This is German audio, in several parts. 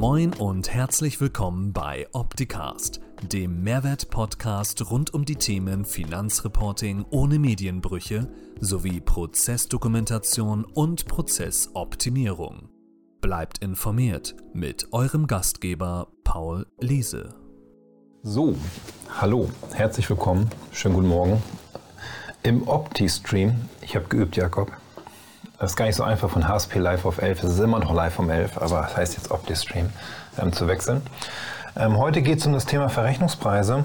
Moin und herzlich willkommen bei Opticast, dem Mehrwert-Podcast rund um die Themen Finanzreporting ohne Medienbrüche sowie Prozessdokumentation und Prozessoptimierung. Bleibt informiert mit eurem Gastgeber Paul Liese. So, hallo, herzlich willkommen, schönen guten Morgen im Opti-Stream. Ich habe geübt, Jakob. Das ist gar nicht so einfach von HSP Live auf 11. Es ist immer noch live um 11, aber das heißt jetzt Opti-Stream ähm, zu wechseln. Ähm, heute geht es um das Thema Verrechnungspreise.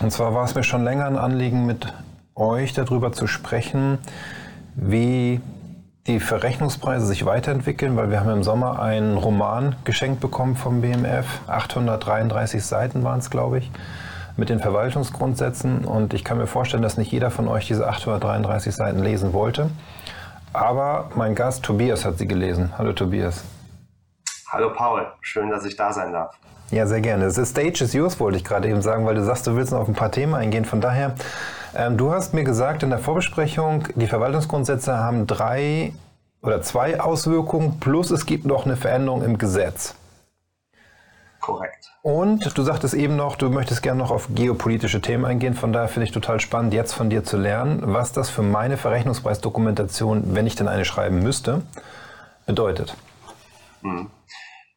Und zwar war es mir schon länger ein Anliegen, mit euch darüber zu sprechen, wie die Verrechnungspreise sich weiterentwickeln, weil wir haben im Sommer einen Roman geschenkt bekommen vom BMF. 833 Seiten waren es, glaube ich, mit den Verwaltungsgrundsätzen. Und ich kann mir vorstellen, dass nicht jeder von euch diese 833 Seiten lesen wollte. Aber mein Gast Tobias hat sie gelesen. Hallo Tobias. Hallo Paul, schön, dass ich da sein darf. Ja, sehr gerne. The stage is yours, wollte ich gerade eben sagen, weil du sagst, du willst noch auf ein paar Themen eingehen. Von daher, ähm, du hast mir gesagt in der Vorbesprechung, die Verwaltungsgrundsätze haben drei oder zwei Auswirkungen, plus es gibt noch eine Veränderung im Gesetz. Korrekt. Und du sagtest eben noch, du möchtest gerne noch auf geopolitische Themen eingehen. Von daher finde ich total spannend, jetzt von dir zu lernen, was das für meine Verrechnungspreisdokumentation, wenn ich denn eine schreiben müsste, bedeutet. Hm.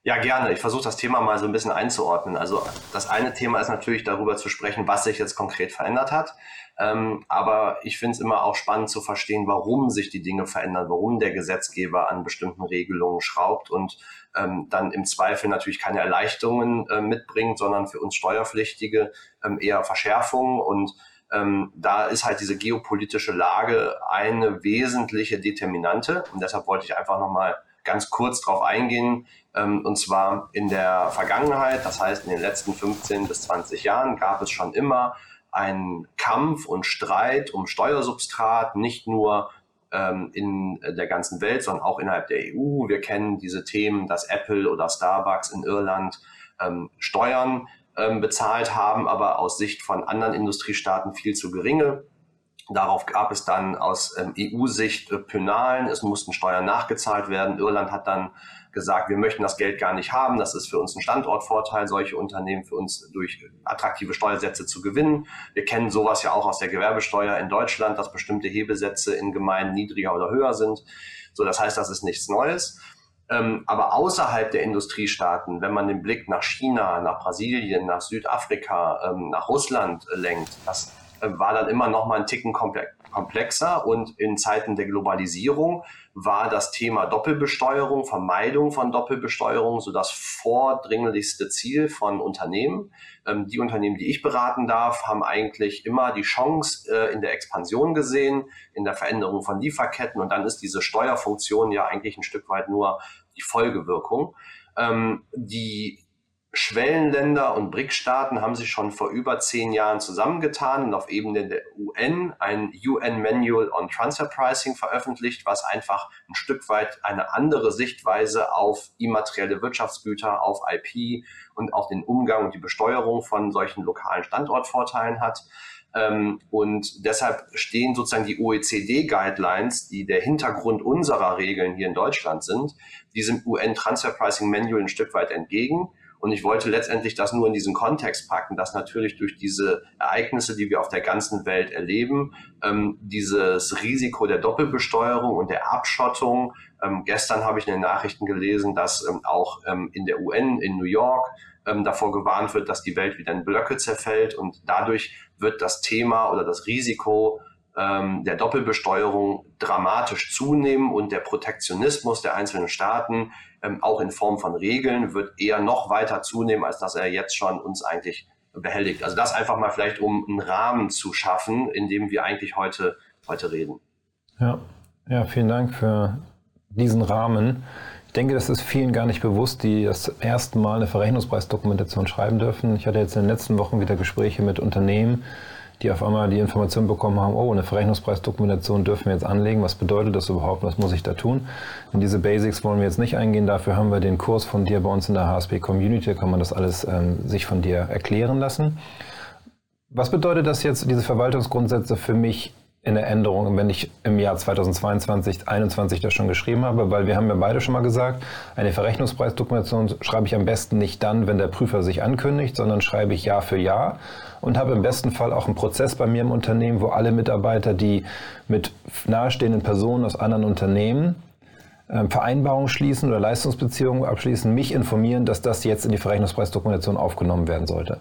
Ja, gerne. Ich versuche das Thema mal so ein bisschen einzuordnen. Also das eine Thema ist natürlich darüber zu sprechen, was sich jetzt konkret verändert hat. Ähm, aber ich finde es immer auch spannend zu verstehen, warum sich die Dinge verändern, warum der Gesetzgeber an bestimmten Regelungen schraubt und ähm, dann im Zweifel natürlich keine Erleichterungen äh, mitbringt, sondern für uns Steuerpflichtige ähm, eher Verschärfungen und ähm, da ist halt diese geopolitische Lage eine wesentliche Determinante. Und deshalb wollte ich einfach nochmal ganz kurz drauf eingehen. Ähm, und zwar in der Vergangenheit, das heißt in den letzten 15 bis 20 Jahren, gab es schon immer einen Kampf und Streit um Steuersubstrat, nicht nur ähm, in der ganzen Welt, sondern auch innerhalb der EU. Wir kennen diese Themen, dass Apple oder Starbucks in Irland ähm, Steuern ähm, bezahlt haben, aber aus Sicht von anderen Industriestaaten viel zu geringe. Darauf gab es dann aus ähm, EU-Sicht äh, Penalen, es mussten Steuern nachgezahlt werden. Irland hat dann gesagt, wir möchten das Geld gar nicht haben. Das ist für uns ein Standortvorteil, solche Unternehmen für uns durch attraktive Steuersätze zu gewinnen. Wir kennen sowas ja auch aus der Gewerbesteuer in Deutschland, dass bestimmte Hebesätze in Gemeinden niedriger oder höher sind. So, das heißt, das ist nichts Neues. Ähm, aber außerhalb der Industriestaaten, wenn man den Blick nach China, nach Brasilien, nach Südafrika, ähm, nach Russland lenkt, das war dann immer noch mal ein Ticken komplexer und in Zeiten der Globalisierung war das Thema Doppelbesteuerung, Vermeidung von Doppelbesteuerung so das vordringlichste Ziel von Unternehmen. Ähm, die Unternehmen, die ich beraten darf, haben eigentlich immer die Chance äh, in der Expansion gesehen, in der Veränderung von Lieferketten und dann ist diese Steuerfunktion ja eigentlich ein Stück weit nur die Folgewirkung. Ähm, die Schwellenländer und BRIC-Staaten haben sich schon vor über zehn Jahren zusammengetan und auf Ebene der UN ein UN Manual on Transfer Pricing veröffentlicht, was einfach ein Stück weit eine andere Sichtweise auf immaterielle Wirtschaftsgüter, auf IP und auf den Umgang und die Besteuerung von solchen lokalen Standortvorteilen hat. Ähm, und deshalb stehen sozusagen die OECD-Guidelines, die der Hintergrund unserer Regeln hier in Deutschland sind, diesem UN Transfer Pricing Manual ein Stück weit entgegen und ich wollte letztendlich das nur in diesen Kontext packen, dass natürlich durch diese Ereignisse, die wir auf der ganzen Welt erleben, ähm, dieses Risiko der Doppelbesteuerung und der Abschottung, ähm, gestern habe ich in den Nachrichten gelesen, dass ähm, auch ähm, in der UN in New York ähm, davor gewarnt wird, dass die Welt wieder in Blöcke zerfällt und dadurch wird das Thema oder das Risiko ähm, der Doppelbesteuerung dramatisch zunehmen und der Protektionismus der einzelnen Staaten ähm, auch in Form von Regeln wird eher noch weiter zunehmen, als dass er jetzt schon uns eigentlich behelligt. Also das einfach mal vielleicht, um einen Rahmen zu schaffen, in dem wir eigentlich heute, heute reden. Ja, ja, vielen Dank für diesen Rahmen. Ich denke, das ist vielen gar nicht bewusst, die das erste Mal eine Verrechnungspreisdokumentation schreiben dürfen. Ich hatte jetzt in den letzten Wochen wieder Gespräche mit Unternehmen, die auf einmal die Information bekommen haben, oh, eine Verrechnungspreisdokumentation dürfen wir jetzt anlegen. Was bedeutet das überhaupt? Was muss ich da tun? In diese Basics wollen wir jetzt nicht eingehen. Dafür haben wir den Kurs von dir bei uns in der HSB Community. Da kann man das alles ähm, sich von dir erklären lassen. Was bedeutet das jetzt, diese Verwaltungsgrundsätze für mich in der Änderung, wenn ich im Jahr 2022, 2021 das schon geschrieben habe, weil wir haben ja beide schon mal gesagt, eine Verrechnungspreisdokumentation schreibe ich am besten nicht dann, wenn der Prüfer sich ankündigt, sondern schreibe ich Jahr für Jahr und habe im besten Fall auch einen Prozess bei mir im Unternehmen, wo alle Mitarbeiter, die mit nahestehenden Personen aus anderen Unternehmen äh, Vereinbarungen schließen oder Leistungsbeziehungen abschließen, mich informieren, dass das jetzt in die Verrechnungspreisdokumentation aufgenommen werden sollte.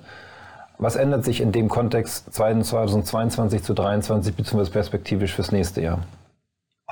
Was ändert sich in dem Kontext 2022 zu 2023 bzw. perspektivisch fürs nächste Jahr?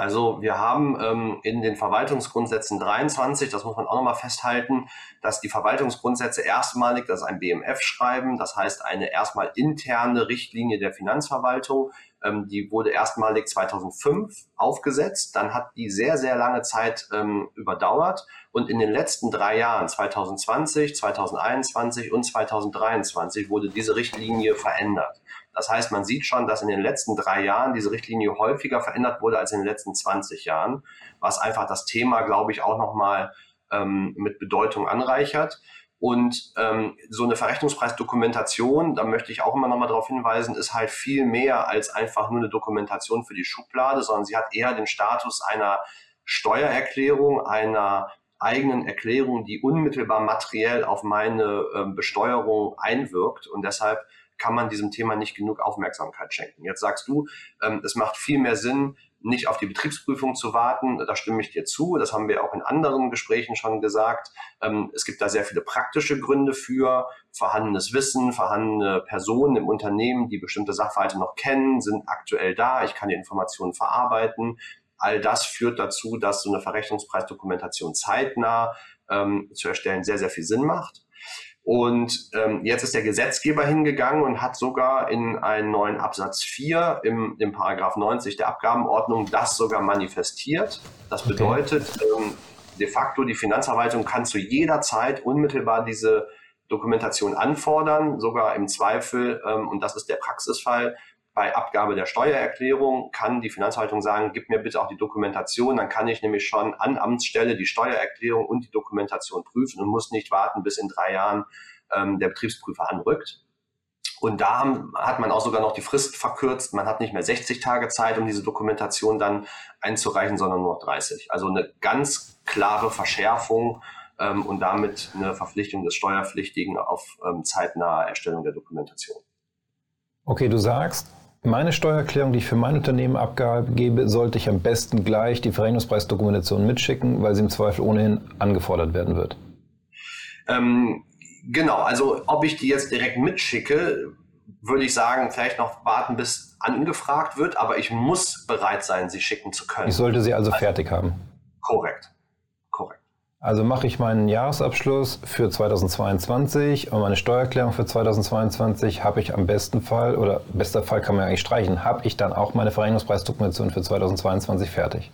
Also wir haben ähm, in den Verwaltungsgrundsätzen 23, das muss man auch nochmal festhalten, dass die Verwaltungsgrundsätze erstmalig, das ist ein BMF-Schreiben, das heißt eine erstmal interne Richtlinie der Finanzverwaltung, ähm, die wurde erstmalig 2005 aufgesetzt, dann hat die sehr, sehr lange Zeit ähm, überdauert und in den letzten drei Jahren, 2020, 2021 und 2023, wurde diese Richtlinie verändert. Das heißt, man sieht schon, dass in den letzten drei Jahren diese Richtlinie häufiger verändert wurde als in den letzten 20 Jahren, was einfach das Thema, glaube ich, auch nochmal ähm, mit Bedeutung anreichert. Und ähm, so eine Verrechnungspreisdokumentation, da möchte ich auch immer nochmal darauf hinweisen, ist halt viel mehr als einfach nur eine Dokumentation für die Schublade, sondern sie hat eher den Status einer Steuererklärung, einer eigenen Erklärung, die unmittelbar materiell auf meine ähm, Besteuerung einwirkt. Und deshalb kann man diesem Thema nicht genug Aufmerksamkeit schenken. Jetzt sagst du, ähm, es macht viel mehr Sinn, nicht auf die Betriebsprüfung zu warten. Da stimme ich dir zu. Das haben wir auch in anderen Gesprächen schon gesagt. Ähm, es gibt da sehr viele praktische Gründe für vorhandenes Wissen, vorhandene Personen im Unternehmen, die bestimmte Sachverhalte noch kennen, sind aktuell da. Ich kann die Informationen verarbeiten. All das führt dazu, dass so eine Verrechnungspreisdokumentation zeitnah ähm, zu erstellen sehr, sehr viel Sinn macht. Und ähm, jetzt ist der Gesetzgeber hingegangen und hat sogar in einen neuen Absatz 4 im, im Paragraph 90 der Abgabenordnung das sogar manifestiert. Das bedeutet, okay. ähm, de facto die Finanzverwaltung kann zu jeder Zeit unmittelbar diese Dokumentation anfordern, sogar im Zweifel, ähm, und das ist der Praxisfall, bei Abgabe der Steuererklärung kann die Finanzverwaltung sagen, gib mir bitte auch die Dokumentation, dann kann ich nämlich schon an Amtsstelle die Steuererklärung und die Dokumentation prüfen und muss nicht warten, bis in drei Jahren ähm, der Betriebsprüfer anrückt. Und da hat man auch sogar noch die Frist verkürzt. Man hat nicht mehr 60 Tage Zeit, um diese Dokumentation dann einzureichen, sondern nur noch 30. Also eine ganz klare Verschärfung ähm, und damit eine Verpflichtung des Steuerpflichtigen auf ähm, zeitnahe Erstellung der Dokumentation. Okay, du sagst, meine Steuererklärung, die ich für mein Unternehmen abgebe, sollte ich am besten gleich die Verrechnungspreisdokumentation mitschicken, weil sie im Zweifel ohnehin angefordert werden wird. Ähm, genau, also ob ich die jetzt direkt mitschicke, würde ich sagen, vielleicht noch warten, bis angefragt wird, aber ich muss bereit sein, sie schicken zu können. Ich sollte sie also, also fertig haben. Korrekt. Also mache ich meinen Jahresabschluss für 2022 und meine Steuererklärung für 2022 habe ich am besten Fall, oder bester Fall kann man ja eigentlich streichen, habe ich dann auch meine Verrechnungspreisdokumentation für 2022 fertig.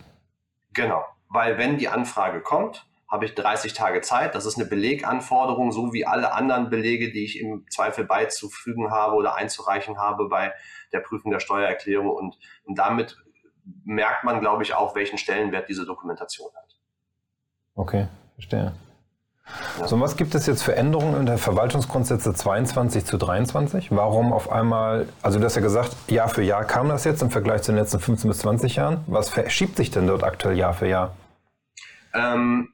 Genau, weil wenn die Anfrage kommt, habe ich 30 Tage Zeit. Das ist eine Beleganforderung, so wie alle anderen Belege, die ich im Zweifel beizufügen habe oder einzureichen habe bei der Prüfung der Steuererklärung. Und, und damit merkt man, glaube ich, auch, welchen Stellenwert diese Dokumentation hat. Okay, verstehe. So, was gibt es jetzt für Änderungen in der Verwaltungsgrundsätze 22 zu 23? Warum auf einmal, also du hast ja gesagt, Jahr für Jahr kam das jetzt im Vergleich zu den letzten 15 bis 20 Jahren. Was verschiebt sich denn dort aktuell Jahr für Jahr? Ähm,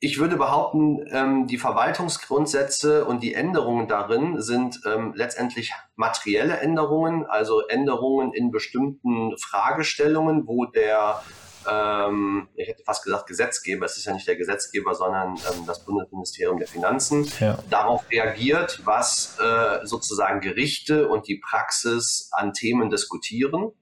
ich würde behaupten, ähm, die Verwaltungsgrundsätze und die Änderungen darin sind ähm, letztendlich materielle Änderungen, also Änderungen in bestimmten Fragestellungen, wo der ähm, ich hätte fast gesagt Gesetzgeber, es ist ja nicht der Gesetzgeber, sondern ähm, das Bundesministerium der Finanzen, ja. darauf reagiert, was äh, sozusagen Gerichte und die Praxis an Themen diskutieren.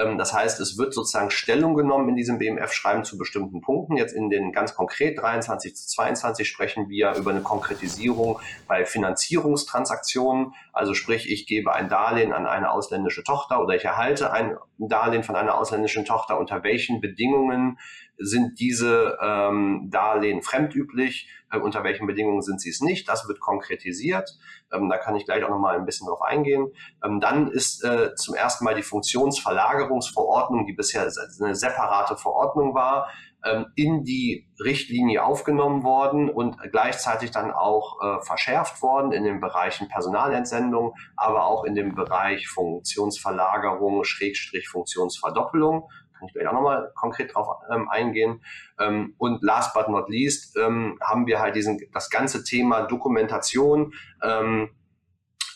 Ähm, das heißt, es wird sozusagen Stellung genommen in diesem BMF-Schreiben zu bestimmten Punkten. Jetzt in den ganz konkret 23 zu 22 sprechen wir über eine Konkretisierung bei Finanzierungstransaktionen. Also sprich, ich gebe ein Darlehen an eine ausländische Tochter oder ich erhalte ein Darlehen von einer ausländischen Tochter. Unter welchen Bedingungen sind diese ähm, Darlehen fremdüblich? Äh, unter welchen Bedingungen sind sie es nicht? Das wird konkretisiert. Ähm, da kann ich gleich auch noch mal ein bisschen drauf eingehen. Ähm, dann ist äh, zum ersten Mal die Funktionsverlagerungsverordnung, die bisher eine separate Verordnung war, ähm, in die Richtlinie aufgenommen worden und gleichzeitig dann auch äh, verschärft worden in den Bereichen Personalentsendung, aber auch in dem Bereich Funktionsverlagerung, Schrägstrich Funktionsverdoppelung. Kann ich gleich auch nochmal konkret drauf ähm, eingehen. Ähm, und last but not least ähm, haben wir halt diesen, das ganze Thema Dokumentation ähm,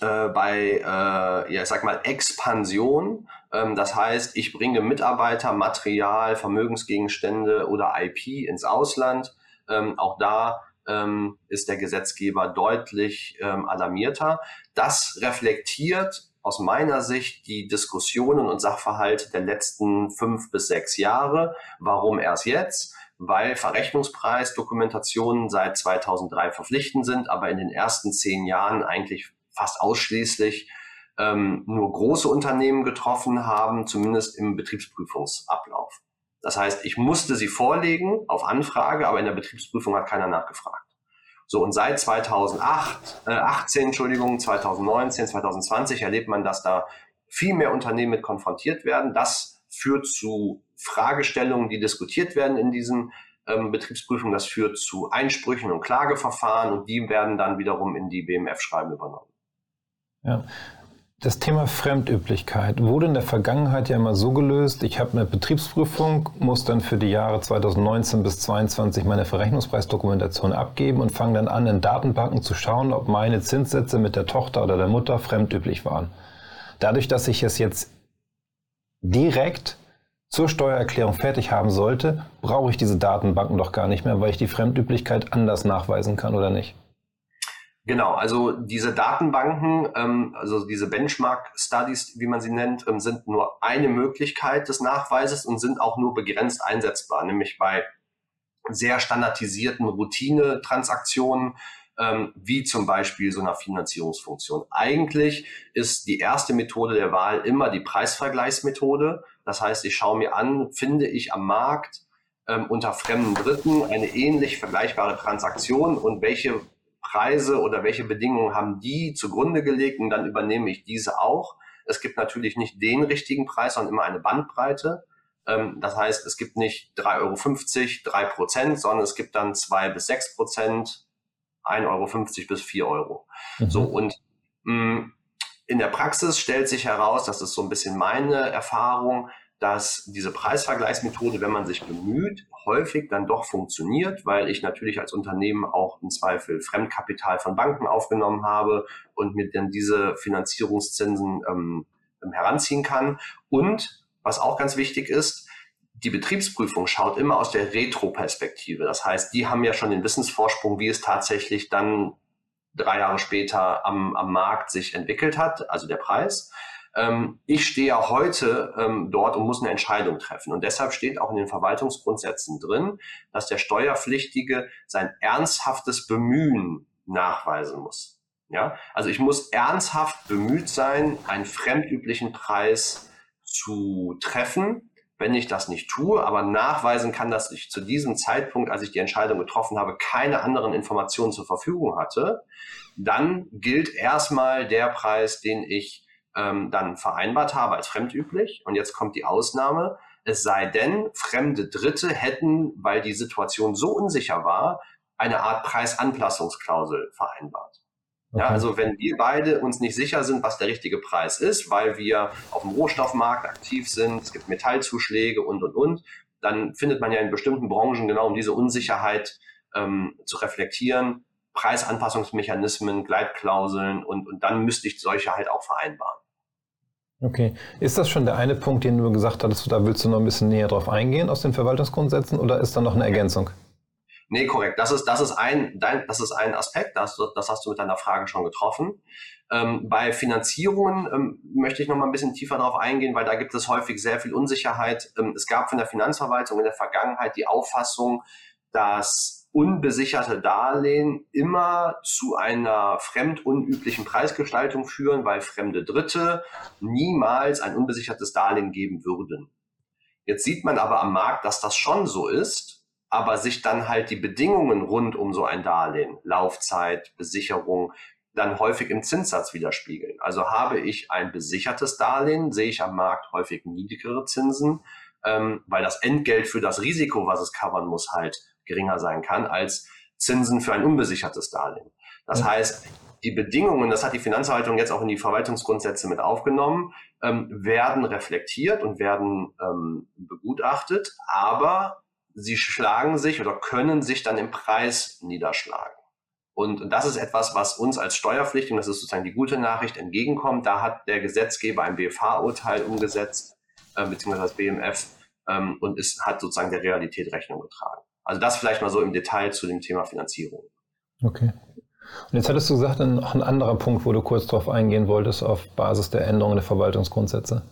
äh, bei, äh, ja, ich sag mal, Expansion. Ähm, das heißt, ich bringe Mitarbeiter, Material, Vermögensgegenstände oder IP ins Ausland. Ähm, auch da ähm, ist der Gesetzgeber deutlich ähm, alarmierter. Das reflektiert aus meiner Sicht die Diskussionen und Sachverhalte der letzten fünf bis sechs Jahre. Warum erst jetzt? Weil Verrechnungspreisdokumentationen seit 2003 verpflichtend sind, aber in den ersten zehn Jahren eigentlich fast ausschließlich ähm, nur große Unternehmen getroffen haben, zumindest im Betriebsprüfungsablauf. Das heißt, ich musste sie vorlegen auf Anfrage, aber in der Betriebsprüfung hat keiner nachgefragt. So, und seit 2008, äh, 18, Entschuldigung, 2019, 2020 erlebt man, dass da viel mehr Unternehmen mit konfrontiert werden. Das führt zu Fragestellungen, die diskutiert werden in diesen ähm, Betriebsprüfungen. Das führt zu Einsprüchen und Klageverfahren und die werden dann wiederum in die BMF-Schreiben übernommen. Ja. Das Thema Fremdüblichkeit wurde in der Vergangenheit ja immer so gelöst, ich habe eine Betriebsprüfung, muss dann für die Jahre 2019 bis 2022 meine Verrechnungspreisdokumentation abgeben und fange dann an, in Datenbanken zu schauen, ob meine Zinssätze mit der Tochter oder der Mutter fremdüblich waren. Dadurch, dass ich es jetzt direkt zur Steuererklärung fertig haben sollte, brauche ich diese Datenbanken doch gar nicht mehr, weil ich die Fremdüblichkeit anders nachweisen kann oder nicht. Genau, also diese Datenbanken, ähm, also diese Benchmark-Studies, wie man sie nennt, ähm, sind nur eine Möglichkeit des Nachweises und sind auch nur begrenzt einsetzbar, nämlich bei sehr standardisierten Routine-Transaktionen, ähm, wie zum Beispiel so einer Finanzierungsfunktion. Eigentlich ist die erste Methode der Wahl immer die Preisvergleichsmethode. Das heißt, ich schaue mir an, finde ich am Markt ähm, unter fremden Dritten eine ähnlich vergleichbare Transaktion und welche Preise oder welche Bedingungen haben die zugrunde gelegt und dann übernehme ich diese auch. Es gibt natürlich nicht den richtigen Preis, sondern immer eine Bandbreite. Ähm, das heißt, es gibt nicht 3,50 Euro, 3 Prozent, sondern es gibt dann 2 bis 6 Prozent, 1,50 Euro bis 4 Euro. Mhm. So, und mh, mm, in der Praxis stellt sich heraus, das ist so ein bisschen meine Erfahrung, dass diese Preisvergleichsmethode, wenn man sich bemüht, häufig dann doch funktioniert, weil ich natürlich als Unternehmen auch im Zweifel Fremdkapital von Banken aufgenommen habe und mir dann diese Finanzierungszinsen ähm, heranziehen kann. Und was auch ganz wichtig ist, die Betriebsprüfung schaut immer aus der Retro-Perspektive. Das heißt, die haben ja schon den Wissensvorsprung, wie es tatsächlich dann drei Jahre später am, am Markt sich entwickelt hat, also der Preis. Ähm, ich stehe ja heute ähm, dort und muss eine Entscheidung treffen. Und deshalb steht auch in den Verwaltungsgrundsätzen drin, dass der Steuerpflichtige sein ernsthaftes Bemühen nachweisen muss. Ja, also ich muss ernsthaft bemüht sein, einen fremdüblichen Preis zu treffen. Wenn ich das nicht tue, aber nachweisen kann, dass ich zu diesem Zeitpunkt, als ich die Entscheidung getroffen habe, keine anderen Informationen zur Verfügung hatte, dann gilt erstmal der Preis, den ich ähm, dann vereinbart habe als fremdüblich. Und jetzt kommt die Ausnahme. Es sei denn, fremde Dritte hätten, weil die Situation so unsicher war, eine Art Preisanpassungsklausel vereinbart. Okay. Ja, also wenn wir beide uns nicht sicher sind, was der richtige Preis ist, weil wir auf dem Rohstoffmarkt aktiv sind, es gibt Metallzuschläge und, und, und, dann findet man ja in bestimmten Branchen genau um diese Unsicherheit ähm, zu reflektieren, Preisanpassungsmechanismen, Gleitklauseln und, und dann müsste ich solche halt auch vereinbaren. Okay. Ist das schon der eine Punkt, den du gesagt hattest, da willst du noch ein bisschen näher drauf eingehen aus den Verwaltungsgrundsätzen oder ist da noch eine Ergänzung? Nee, korrekt. Das ist, das ist, ein, dein, das ist ein Aspekt, das, das hast du mit deiner Frage schon getroffen. Ähm, bei Finanzierungen ähm, möchte ich noch mal ein bisschen tiefer darauf eingehen, weil da gibt es häufig sehr viel Unsicherheit. Ähm, es gab von der Finanzverwaltung in der Vergangenheit die Auffassung, dass unbesicherte Darlehen immer zu einer fremdunüblichen Preisgestaltung führen, weil fremde Dritte niemals ein unbesichertes Darlehen geben würden. Jetzt sieht man aber am Markt, dass das schon so ist, aber sich dann halt die Bedingungen rund um so ein Darlehen, Laufzeit, Besicherung, dann häufig im Zinssatz widerspiegeln. Also habe ich ein besichertes Darlehen, sehe ich am Markt häufig niedrigere Zinsen ähm, weil das Entgelt für das Risiko, was es covern muss, halt geringer sein kann als Zinsen für ein unbesichertes Darlehen. Das ja. heißt, die Bedingungen, das hat die Finanzverwaltung jetzt auch in die Verwaltungsgrundsätze mit aufgenommen, ähm, werden reflektiert und werden ähm, begutachtet, aber sie schlagen sich oder können sich dann im Preis niederschlagen. Und das ist etwas, was uns als Steuerpflichtigen, das ist sozusagen die gute Nachricht, entgegenkommt. Da hat der Gesetzgeber ein BFH-Urteil umgesetzt, äh, beziehungsweise das BMF, ähm, und es hat sozusagen der Realität Rechnung getragen. Also das vielleicht mal so im Detail zu dem Thema Finanzierung. Okay. Und jetzt hattest du gesagt, noch ein anderer Punkt, wo du kurz darauf eingehen wolltest, auf Basis der Änderungen der Verwaltungsgrundsätze.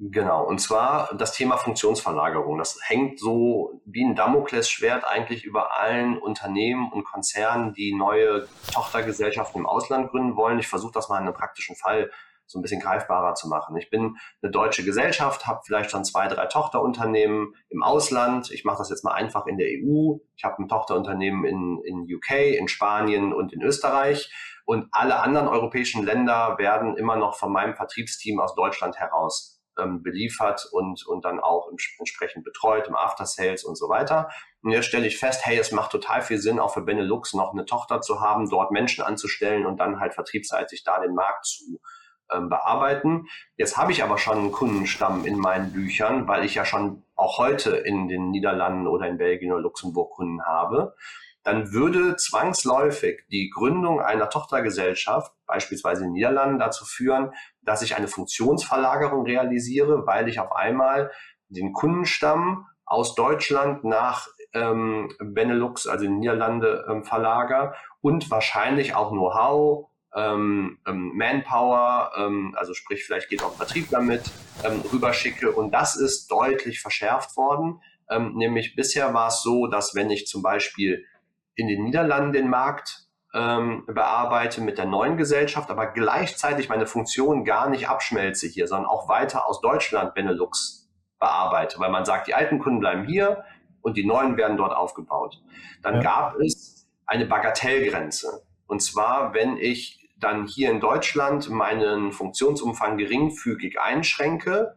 Genau, und zwar das Thema Funktionsverlagerung. Das hängt so wie ein Damoklesschwert eigentlich über allen Unternehmen und Konzernen, die neue Tochtergesellschaften im Ausland gründen wollen. Ich versuche das mal in einem praktischen Fall so ein bisschen greifbarer zu machen. Ich bin eine deutsche Gesellschaft, habe vielleicht schon zwei, drei Tochterunternehmen im Ausland. Ich mache das jetzt mal einfach in der EU. Ich habe ein Tochterunternehmen in, in UK, in Spanien und in Österreich. Und alle anderen europäischen Länder werden immer noch von meinem Vertriebsteam aus Deutschland heraus ähm, beliefert und, und dann auch entsprechend betreut im After Sales und so weiter. Und jetzt stelle ich fest, hey, es macht total viel Sinn, auch für Benelux noch eine Tochter zu haben, dort Menschen anzustellen und dann halt vertriebsseitig da den Markt zu bearbeiten. Jetzt habe ich aber schon einen Kundenstamm in meinen Büchern, weil ich ja schon auch heute in den Niederlanden oder in Belgien oder Luxemburg Kunden habe. Dann würde zwangsläufig die Gründung einer Tochtergesellschaft, beispielsweise in den Niederlanden, dazu führen, dass ich eine Funktionsverlagerung realisiere, weil ich auf einmal den Kundenstamm aus Deutschland nach ähm, Benelux, also in Niederlande, ähm, verlager und wahrscheinlich auch Know-how, ähm, ähm, Manpower, ähm, also sprich, vielleicht geht auch ein Vertriebler mit, ähm, rüberschicke. Und das ist deutlich verschärft worden. Ähm, nämlich bisher war es so, dass wenn ich zum Beispiel in den Niederlanden den Markt ähm, bearbeite mit der neuen Gesellschaft, aber gleichzeitig meine Funktion gar nicht abschmelze hier, sondern auch weiter aus Deutschland Benelux bearbeite, weil man sagt, die alten Kunden bleiben hier und die neuen werden dort aufgebaut. Dann ja. gab es eine Bagatellgrenze. Und zwar, wenn ich dann hier in Deutschland meinen Funktionsumfang geringfügig einschränke,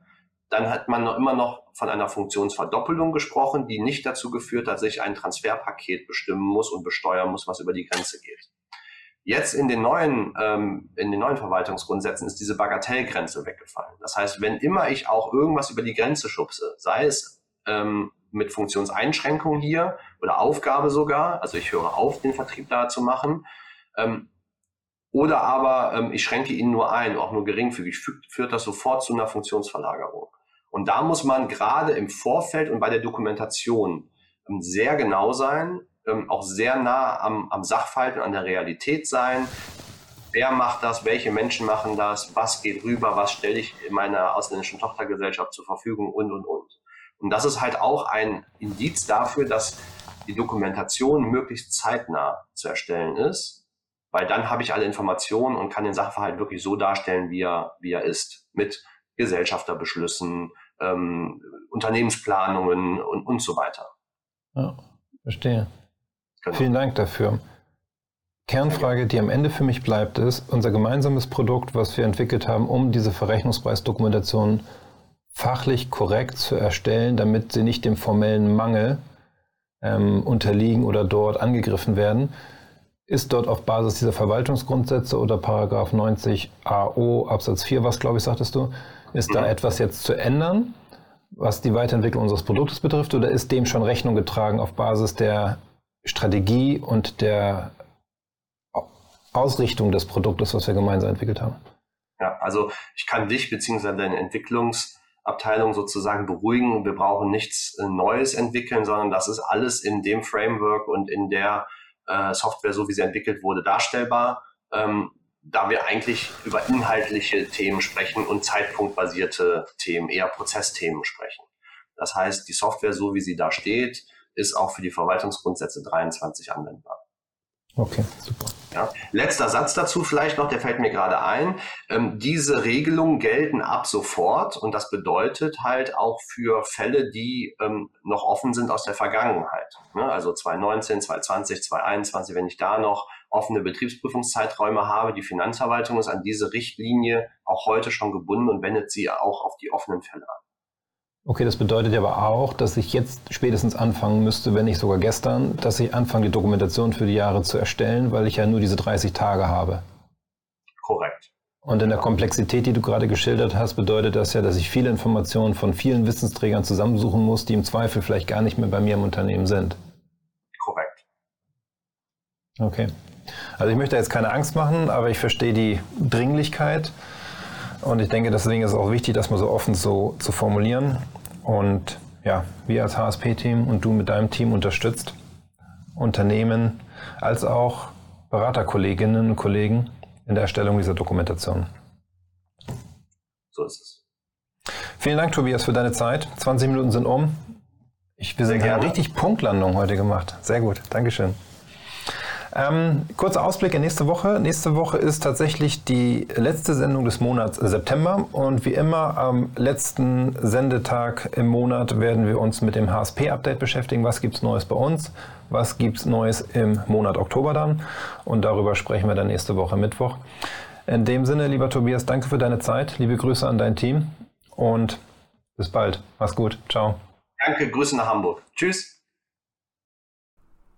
dann hat man noch immer noch von einer Funktionsverdoppelung gesprochen, die nicht dazu geführt hat, dass ich ein Transferpaket bestimmen muss und besteuern muss, was über die Grenze geht. Jetzt in den neuen, ähm, in den neuen Verwaltungsgrundsätzen ist diese Bagatellgrenze weggefallen. Das heißt, wenn immer ich auch irgendwas über die Grenze schubse, sei es ähm, mit Funktionseinschränkung hier oder Aufgabe sogar, also ich höre auf, den Vertrieb da zu machen, ähm, oder aber ähm, ich schränke ihn nur ein, auch nur geringfügig, führt das sofort zu einer Funktionsverlagerung. Und da muss man gerade im Vorfeld und bei der Dokumentation ähm, sehr genau sein, ähm, auch sehr nah am, am Sachverhalt und an der Realität sein. Wer macht das? Welche Menschen machen das? Was geht rüber? Was stelle ich in meiner ausländischen Tochtergesellschaft zur Verfügung? Und, und, und. Und das ist halt auch ein Indiz dafür, dass die Dokumentation möglichst zeitnah zu erstellen ist weil dann habe ich alle Informationen und kann den Sachverhalt wirklich so darstellen, wie er, wie er ist, mit Gesellschafterbeschlüssen, ähm, Unternehmensplanungen und, und so weiter. Ja, verstehe. Genau. Vielen Dank dafür. Kernfrage, die am Ende für mich bleibt, ist unser gemeinsames Produkt, was wir entwickelt haben, um diese Verrechnungspreisdokumentation fachlich korrekt zu erstellen, damit sie nicht dem formellen Mangel ähm, unterliegen oder dort angegriffen werden ist dort auf Basis dieser Verwaltungsgrundsätze oder Paragraph 90 AO Absatz 4, was glaube ich, sagtest du, ist da etwas jetzt zu ändern, was die Weiterentwicklung unseres Produktes betrifft, oder ist dem schon Rechnung getragen auf Basis der Strategie und der Ausrichtung des Produktes, was wir gemeinsam entwickelt haben? Ja, also ich kann dich bzw. deine Entwicklungsabteilung sozusagen beruhigen. Wir brauchen nichts Neues entwickeln, sondern das ist alles in dem Framework und in der äh, Software, so wie sie entwickelt wurde, darstellbar, ähm, da wir eigentlich über inhaltliche Themen sprechen und zeitpunktbasierte Themen, eher Prozessthemen sprechen. Das heißt, die Software, so wie sie da steht, ist auch für die Verwaltungsgrundsätze 23 anwendbar. Okay, super. Ja. Letzter Satz dazu vielleicht noch, der fällt mir gerade ein. Ähm, diese Regelungen gelten ab sofort und das bedeutet halt auch für Fälle, die ähm, noch offen sind aus der Vergangenheit. Ne? Also 2019, 2020, 2021, wenn ich da noch offene Betriebsprüfungszeiträume habe, die Finanzverwaltung ist an diese Richtlinie auch heute schon gebunden und wendet sie auch auf die offenen Fälle an. Okay, das bedeutet aber auch, dass ich jetzt spätestens anfangen müsste, wenn nicht sogar gestern, dass ich anfange, die Dokumentation für die Jahre zu erstellen, weil ich ja nur diese 30 Tage habe. Korrekt. Und in der Komplexität, die du gerade geschildert hast, bedeutet das ja, dass ich viele Informationen von vielen Wissensträgern zusammensuchen muss, die im Zweifel vielleicht gar nicht mehr bei mir im Unternehmen sind. Korrekt. Okay. Also ich möchte jetzt keine Angst machen, aber ich verstehe die Dringlichkeit. Und ich denke, deswegen ist es auch wichtig, das mal so offen so zu formulieren. Und ja, wir als HSP-Team und du mit deinem Team unterstützt Unternehmen als auch Beraterkolleginnen und Kollegen in der Erstellung dieser Dokumentation. So ist es. Vielen Dank, Tobias, für deine Zeit. 20 Minuten sind um. Ich, wir sind eine richtig Punktlandung heute gemacht. Sehr gut. Dankeschön. Ähm, kurzer Ausblick in nächste Woche. Nächste Woche ist tatsächlich die letzte Sendung des Monats September und wie immer am letzten Sendetag im Monat werden wir uns mit dem HSP-Update beschäftigen. Was gibt es Neues bei uns? Was gibt es Neues im Monat Oktober dann? Und darüber sprechen wir dann nächste Woche Mittwoch. In dem Sinne, lieber Tobias, danke für deine Zeit. Liebe Grüße an dein Team und bis bald. Mach's gut. Ciao. Danke, Grüße nach Hamburg. Tschüss.